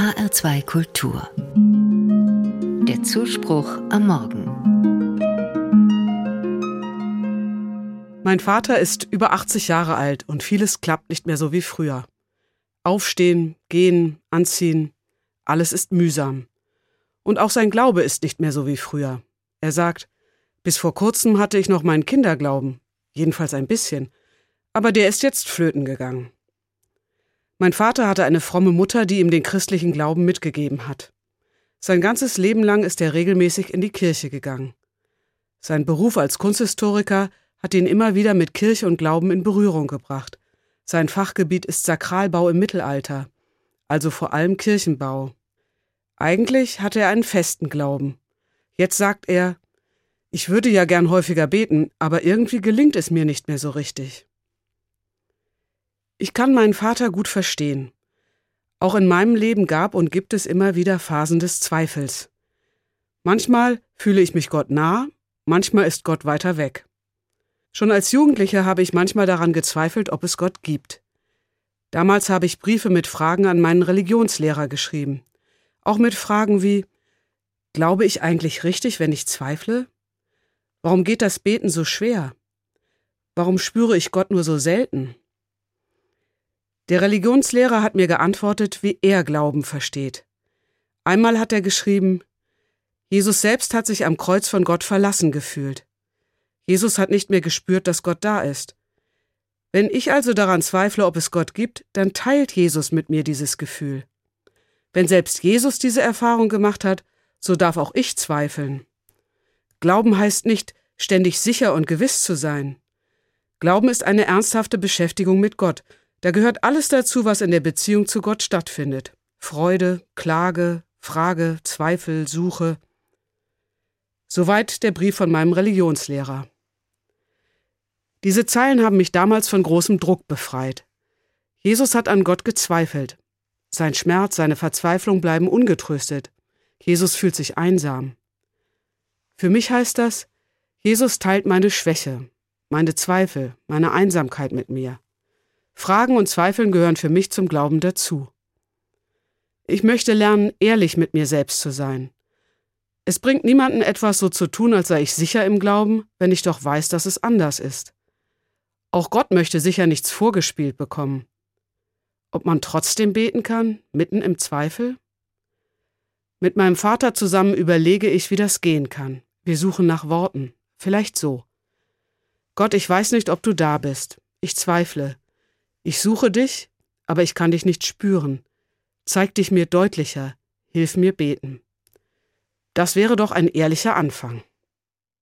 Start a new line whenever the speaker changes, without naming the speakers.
HR2 Kultur. Der Zuspruch am Morgen.
Mein Vater ist über 80 Jahre alt und vieles klappt nicht mehr so wie früher. Aufstehen, gehen, anziehen, alles ist mühsam. Und auch sein Glaube ist nicht mehr so wie früher. Er sagt, bis vor kurzem hatte ich noch meinen Kinderglauben, jedenfalls ein bisschen, aber der ist jetzt flöten gegangen. Mein Vater hatte eine fromme Mutter, die ihm den christlichen Glauben mitgegeben hat. Sein ganzes Leben lang ist er regelmäßig in die Kirche gegangen. Sein Beruf als Kunsthistoriker hat ihn immer wieder mit Kirche und Glauben in Berührung gebracht. Sein Fachgebiet ist Sakralbau im Mittelalter, also vor allem Kirchenbau. Eigentlich hatte er einen festen Glauben. Jetzt sagt er, ich würde ja gern häufiger beten, aber irgendwie gelingt es mir nicht mehr so richtig. Ich kann meinen Vater gut verstehen. Auch in meinem Leben gab und gibt es immer wieder Phasen des Zweifels. Manchmal fühle ich mich Gott nah, manchmal ist Gott weiter weg. Schon als Jugendlicher habe ich manchmal daran gezweifelt, ob es Gott gibt. Damals habe ich Briefe mit Fragen an meinen Religionslehrer geschrieben. Auch mit Fragen wie Glaube ich eigentlich richtig, wenn ich zweifle? Warum geht das Beten so schwer? Warum spüre ich Gott nur so selten? Der Religionslehrer hat mir geantwortet, wie er Glauben versteht. Einmal hat er geschrieben, Jesus selbst hat sich am Kreuz von Gott verlassen gefühlt. Jesus hat nicht mehr gespürt, dass Gott da ist. Wenn ich also daran zweifle, ob es Gott gibt, dann teilt Jesus mit mir dieses Gefühl. Wenn selbst Jesus diese Erfahrung gemacht hat, so darf auch ich zweifeln. Glauben heißt nicht, ständig sicher und gewiss zu sein. Glauben ist eine ernsthafte Beschäftigung mit Gott, da gehört alles dazu, was in der Beziehung zu Gott stattfindet. Freude, Klage, Frage, Zweifel, Suche. Soweit der Brief von meinem Religionslehrer. Diese Zeilen haben mich damals von großem Druck befreit. Jesus hat an Gott gezweifelt. Sein Schmerz, seine Verzweiflung bleiben ungetröstet. Jesus fühlt sich einsam. Für mich heißt das, Jesus teilt meine Schwäche, meine Zweifel, meine Einsamkeit mit mir. Fragen und Zweifeln gehören für mich zum Glauben dazu. Ich möchte lernen, ehrlich mit mir selbst zu sein. Es bringt niemanden etwas so zu tun, als sei ich sicher im Glauben, wenn ich doch weiß, dass es anders ist. Auch Gott möchte sicher nichts vorgespielt bekommen. Ob man trotzdem beten kann, mitten im Zweifel? Mit meinem Vater zusammen überlege ich, wie das gehen kann. Wir suchen nach Worten. Vielleicht so. Gott, ich weiß nicht, ob du da bist. Ich zweifle. Ich suche dich, aber ich kann dich nicht spüren. Zeig dich mir deutlicher, hilf mir beten. Das wäre doch ein ehrlicher Anfang.